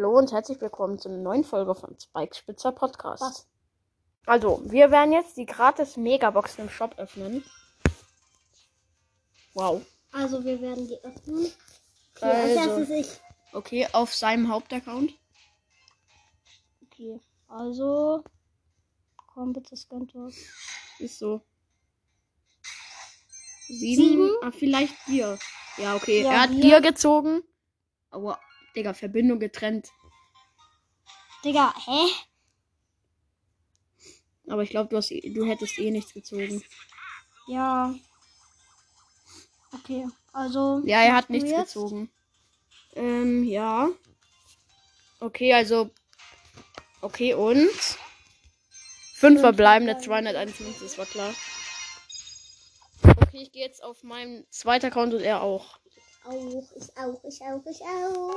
Hallo und herzlich willkommen zu einer neuen Folge von Spike Spitzer Podcast. Was? Also, wir werden jetzt die gratis Megaboxen im Shop öffnen. Wow. Also wir werden die öffnen. Okay, Also. als erstes ich. Okay, auf seinem Hauptaccount. Okay, also. Komm bitte, scannt was. Ist so. Sieben? Sieben? Ah, vielleicht dir. Ja, okay. Ja, er hat dir gezogen. Aber, Digga, Verbindung getrennt. Digga, hä? Aber ich glaube, du, hast eh- du hättest eh nichts gezogen. Ja. Okay, also. Ja, er hat nichts jetzt? gezogen. Ähm, ja. Okay, also. Okay, und? Fünf verbleibende, 251, das war klar. Okay, ich gehe jetzt auf meinen zweiten Account und er auch. Auch, ich auch, ich auch, ich auch.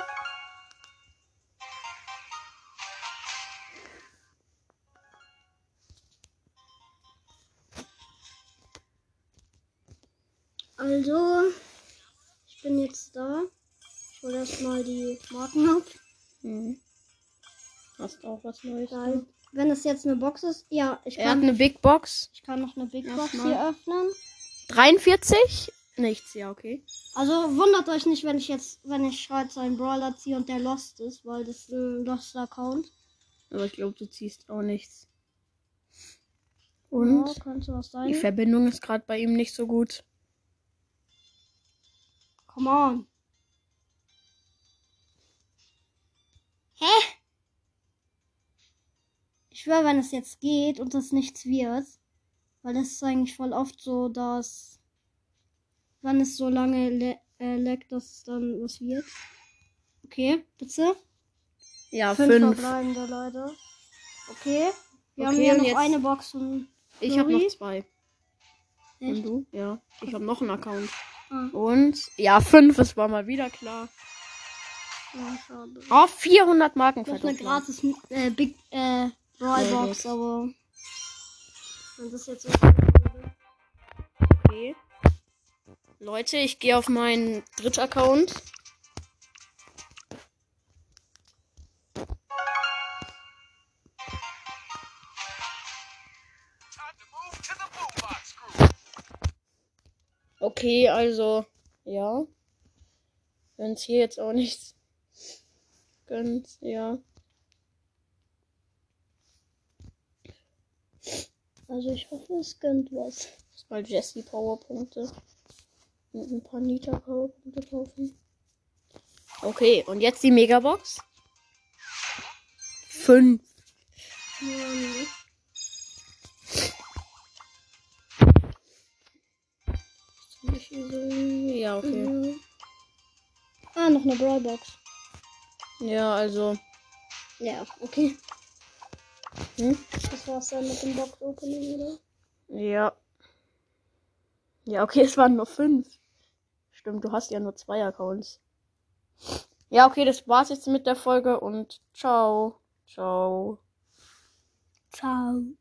Also, ich bin jetzt da. Ich hole erstmal die Marken ab. Mhm. Hast auch was Neues. Weil, wenn es jetzt eine Box ist, ja, ich Er hat kann, eine Big Box. ich kann noch eine Big Box Erstmal. hier öffnen. 43? Nichts, ja, okay. Also wundert euch nicht, wenn ich jetzt, wenn ich heute seinen Brawler ziehe und der Lost ist, weil das ist ein Lost-Account. Aber ich glaube, du ziehst auch nichts. Und? Ja, Die. Verbindung ist gerade bei ihm nicht so gut. Come on. Hä? Ich schwöre, wenn es jetzt geht und das nichts wird, weil das ist eigentlich voll oft so, dass wenn es so lange le äh, leckt, dass es dann was wird. Okay, bitte. Ja, Fünf, fünf. verbleibende Leute. Okay. Wir haben Okay, hier und noch jetzt- eine Box von. Ich habe noch zwei. Und Echt? du? Ja. Ich habe noch einen Account. Ah, Und? Ja, fünf, es war mal wieder klar. ja, schade. Oh, 400 Marken Noch eine gratis äh, Big äh, Ja, Box, aber. Wenn das jetzt so Okay. Leute, ich gehe auf meinen dritten Account. Okay, also, ja. Wenn es hier jetzt auch nichts gönnt, ja. Also ich hoffe, es gönnt was. Mal Jesse Powerpunkte. Ein paar Nita Powerpunkte kaufen. Okay, und jetzt die Megabox. Fünf. So- Ja, okay. Mhm. Ah, noch eine Brawl Box. Ja, also. Ja, okay. Hm? Das war's dann mit dem Box Opening, oder? Ja. Ja, okay, es waren nur fünf. Stimmt, du hast ja nur zwei Accounts. Ja, okay, das war's jetzt mit der Folge und ciao. Ciao. Ciao.